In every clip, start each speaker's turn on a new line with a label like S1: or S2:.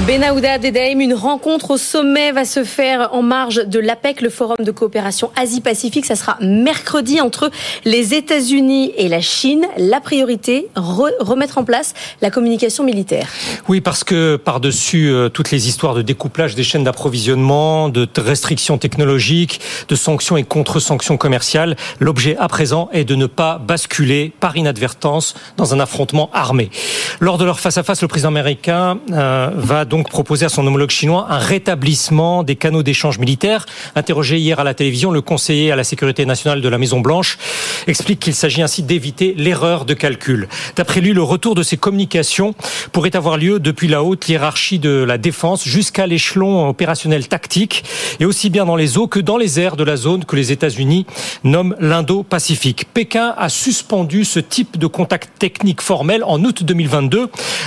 S1: Benahouda Dedaim, une rencontre au sommet va se faire en marge de l'APEC, le forum de coopération Asie-Pacifique. Ça sera mercredi entre les États-Unis et la Chine. La priorité, remettre en place la communication militaire.
S2: Oui, parce que par-dessus euh, toutes les histoires de découplage des chaînes d'approvisionnement, de restrictions technologiques, de sanctions et contre-sanctions commerciales, l'objet à présent est de ne pas basculer par inadvertance dans un affrontement armé. Lors de leur face-à-face, le président américain euh, va donc proposé à son homologue chinois un rétablissement des canaux d'échange militaires. Interrogé hier à la télévision, le conseiller à la sécurité nationale de la Maison Blanche explique qu'il s'agit ainsi d'éviter l'erreur de calcul. D'après lui, le retour de ces communications pourrait avoir lieu depuis la haute hiérarchie de la défense jusqu'à l'échelon opérationnel tactique et aussi bien dans les eaux que dans les airs de la zone que les États-Unis nomment l'Indo-Pacifique. Pékin a suspendu ce type de contact technique formel en août 2022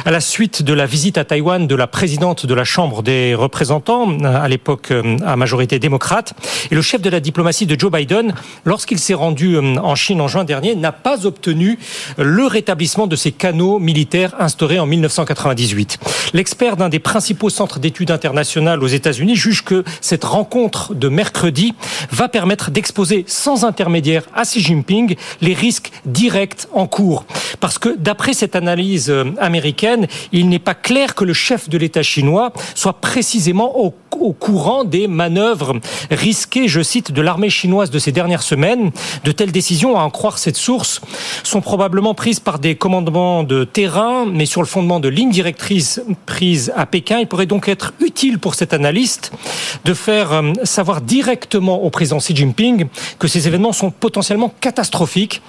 S2: à la suite de la visite à Taïwan de la présidente de la Chambre des représentants, euh, à l'époque euh, à majorité démocrate, et le chef de la diplomatie de Joe Biden, lorsqu'il s'est rendu euh, en Chine en juin dernier, n'a pas obtenu le rétablissement de ces canaux militaires instaurés en 1998. L'expert d'un des principaux centres d'études internationales aux États-Unis juge que cette rencontre de mercredi va permettre d'exposer sans intermédiaire à Xi Jinping les risques directs en cours. Parce que d'après cette analyse américaine, il n'est pas clair que le chef de l'État chinois soit précisément au, courant des manœuvres risquées, je cite, de l'armée chinoise de ces dernières semaines. De telles décisions, à en croire cette source, sont probablement prises par des commandements de terrain, mais sur le fondement de lignes directrices prises à Pékin. Il pourrait donc être utile pour cet analyste de faire euh, savoir directement au président Xi Jinping que ces événements sont potentiellement catastrophiques.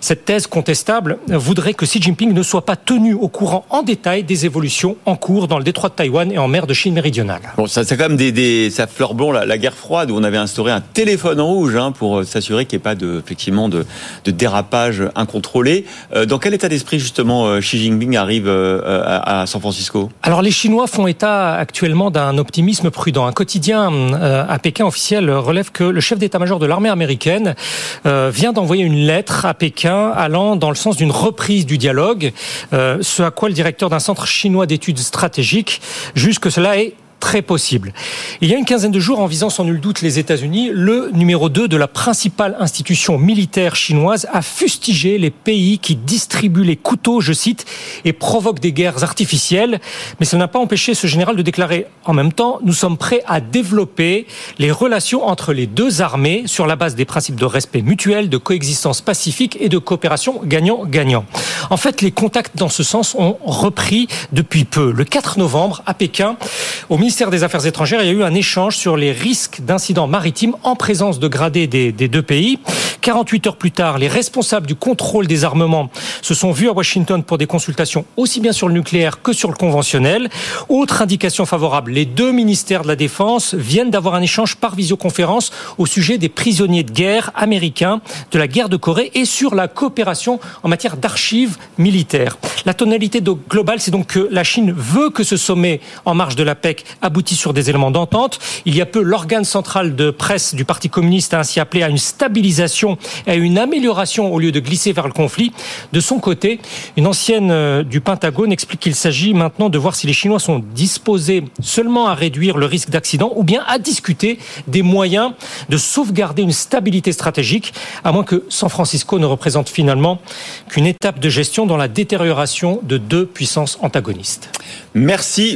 S2: Cette thèse contestable voudrait que Xi Jinping ne soit pas tenu au courant en détail des évolutions en cours dans le détroit de Taïwan et en mer de Chine méridionale.
S3: Bon, ça c'est quand même des, des ça fleur blond la, guerre froide où on avait instauré un téléphone rouge hein, pour euh, s'assurer qu'il n'y ait pas de effectivement de, de dérapage incontrôlé. Euh, dans quel état d'esprit justement euh, Xi Jinping arrive à, à, San Francisco?
S2: Alors les Chinois font état actuellement d'un optimisme prudent. Un quotidien à Pékin officiel relève que le chef d'état-major de l'armée américaine vient d'envoyer une lettre à Pékin allant dans le sens d'une reprise du dialogue, ce à quoi le directeur d'un centre chinois d'études stratégiques. Jusque cela est très possible. Il y a une quinzaine de jours, en visant sans nul doute les États-Unis, le numéro 2 de la principale institution militaire chinoise a fustigé les pays qui distribuent les couteaux, je cite, et provoquent des guerres artificielles. Mais ça n'a pas empêché ce général de déclarer en même temps, nous sommes prêts à développer les relations entre les deux armées sur la base des principes de respect mutuel, de coexistence pacifique et de coopération gagnant-gagnant. En fait, les contacts dans ce sens ont repris depuis peu. Le 4 novembre, à Pékin, au ministère des Affaires étrangères, il y a eu un échange sur les risques d'incidents maritimes en présence de gradés des, deux pays. 48 heures plus tard, les responsables du contrôle des armements se sont vus à Washington pour des consultations aussi bien sur le nucléaire que sur le conventionnel. Autre indication favorable, les deux ministères de la Défense viennent d'avoir un échange par visioconférence au sujet des prisonniers de guerre américains de la guerre de Corée et sur la coopération en matière d'archives militaires. La tonalité globale, c'est donc que la Chine veut que ce sommet en marge de la PEC aboutit sur des éléments d'entente. Il y a peu, l'organe central de presse du Parti communiste a ainsi appelé à une stabilisation à une amélioration au lieu de glisser vers le conflit. De son côté, une ancienne euh, du Pentagone explique qu'il s'agit maintenant de voir si les Chinois sont disposés seulement à réduire le risque d'accident ou bien à discuter des moyens de sauvegarder une stabilité stratégique, à moins que San Francisco ne représente finalement qu'une étape de gestion dans la détérioration de deux puissances antagonistes.
S3: Merci.